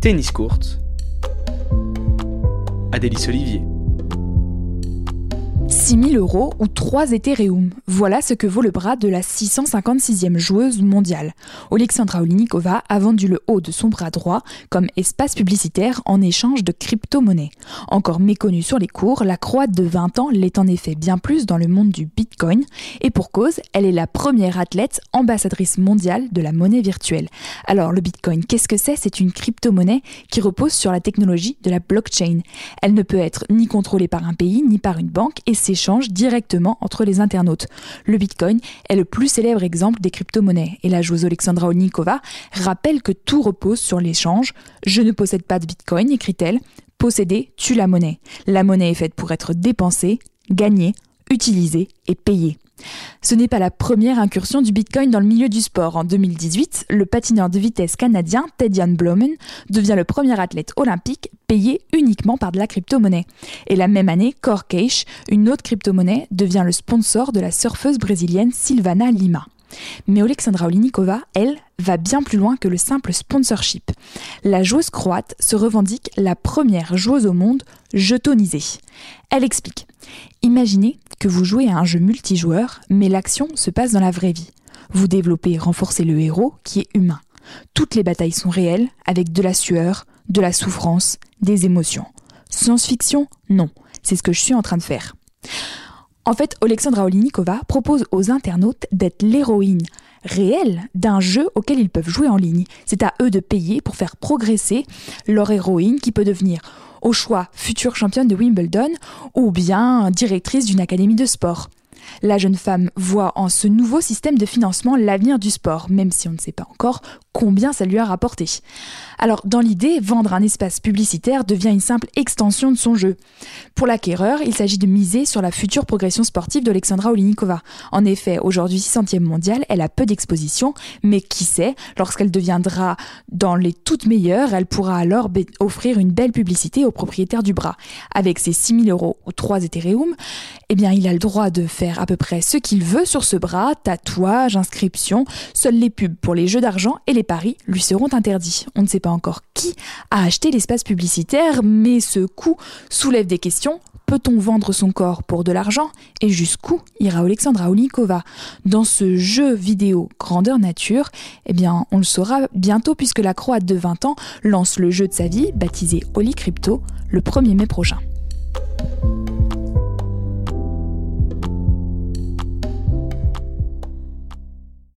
Tennis court. Adélie Olivier. 6 000 euros ou 3 Ethereum. Voilà ce que vaut le bras de la 656e joueuse mondiale. Alexandra Olinikova a vendu le haut de son bras droit comme espace publicitaire en échange de crypto-monnaies. Encore méconnue sur les cours, la Croate de 20 ans l'est en effet bien plus dans le monde du Bitcoin et pour cause, elle est la première athlète ambassadrice mondiale de la monnaie virtuelle. Alors le Bitcoin, qu'est-ce que c'est? C'est une crypto-monnaie qui repose sur la technologie de la blockchain. Elle ne peut être ni contrôlée par un pays ni par une banque et directement entre les internautes. Le Bitcoin est le plus célèbre exemple des crypto-monnaies et la joueuse Alexandra Onikova rappelle que tout repose sur l'échange. Je ne possède pas de Bitcoin, écrit-elle. Posséder tue la monnaie. La monnaie est faite pour être dépensée, gagnée, utilisée et payée. Ce n'est pas la première incursion du Bitcoin dans le milieu du sport. En 2018, le patineur de vitesse canadien Ted Jan devient le premier athlète olympique payé uniquement par de la crypto-monnaie. Et la même année, Cash, une autre crypto-monnaie, devient le sponsor de la surfeuse brésilienne Silvana Lima. Mais Alexandra Olinikova, elle, va bien plus loin que le simple sponsorship. La joueuse croate se revendique la première joueuse au monde jetonisée. Elle explique Imaginez que vous jouez à un jeu multijoueur, mais l'action se passe dans la vraie vie. Vous développez et renforcez le héros qui est humain. Toutes les batailles sont réelles, avec de la sueur, de la souffrance, des émotions. Science-fiction Non, c'est ce que je suis en train de faire. En fait, Alexandra Olinikova propose aux internautes d'être l'héroïne réelle d'un jeu auquel ils peuvent jouer en ligne. C'est à eux de payer pour faire progresser leur héroïne qui peut devenir au choix future championne de Wimbledon ou bien directrice d'une académie de sport. La jeune femme voit en ce nouveau système de financement l'avenir du sport, même si on ne sait pas encore combien ça lui a rapporté. Alors, dans l'idée, vendre un espace publicitaire devient une simple extension de son jeu. Pour l'acquéreur, il s'agit de miser sur la future progression sportive d'Alexandra Olinikova. En effet, aujourd'hui 600e mondiale, elle a peu d'exposition, mais qui sait, lorsqu'elle deviendra dans les toutes meilleures, elle pourra alors offrir une belle publicité au propriétaire du bras. Avec ses 6000 euros ou 3 Ethereum, eh bien, il a le droit de faire à peu près ce qu'il veut sur ce bras, tatouage, inscription. Seuls les pubs pour les jeux d'argent et les paris lui seront interdits. On ne sait pas encore qui a acheté l'espace publicitaire, mais ce coup soulève des questions. Peut-on vendre son corps pour de l'argent Et jusqu'où ira Alexandra Olikova Dans ce jeu vidéo grandeur nature, eh bien, on le saura bientôt puisque la Croate de 20 ans lance le jeu de sa vie, baptisé Oli Crypto, le 1er mai prochain.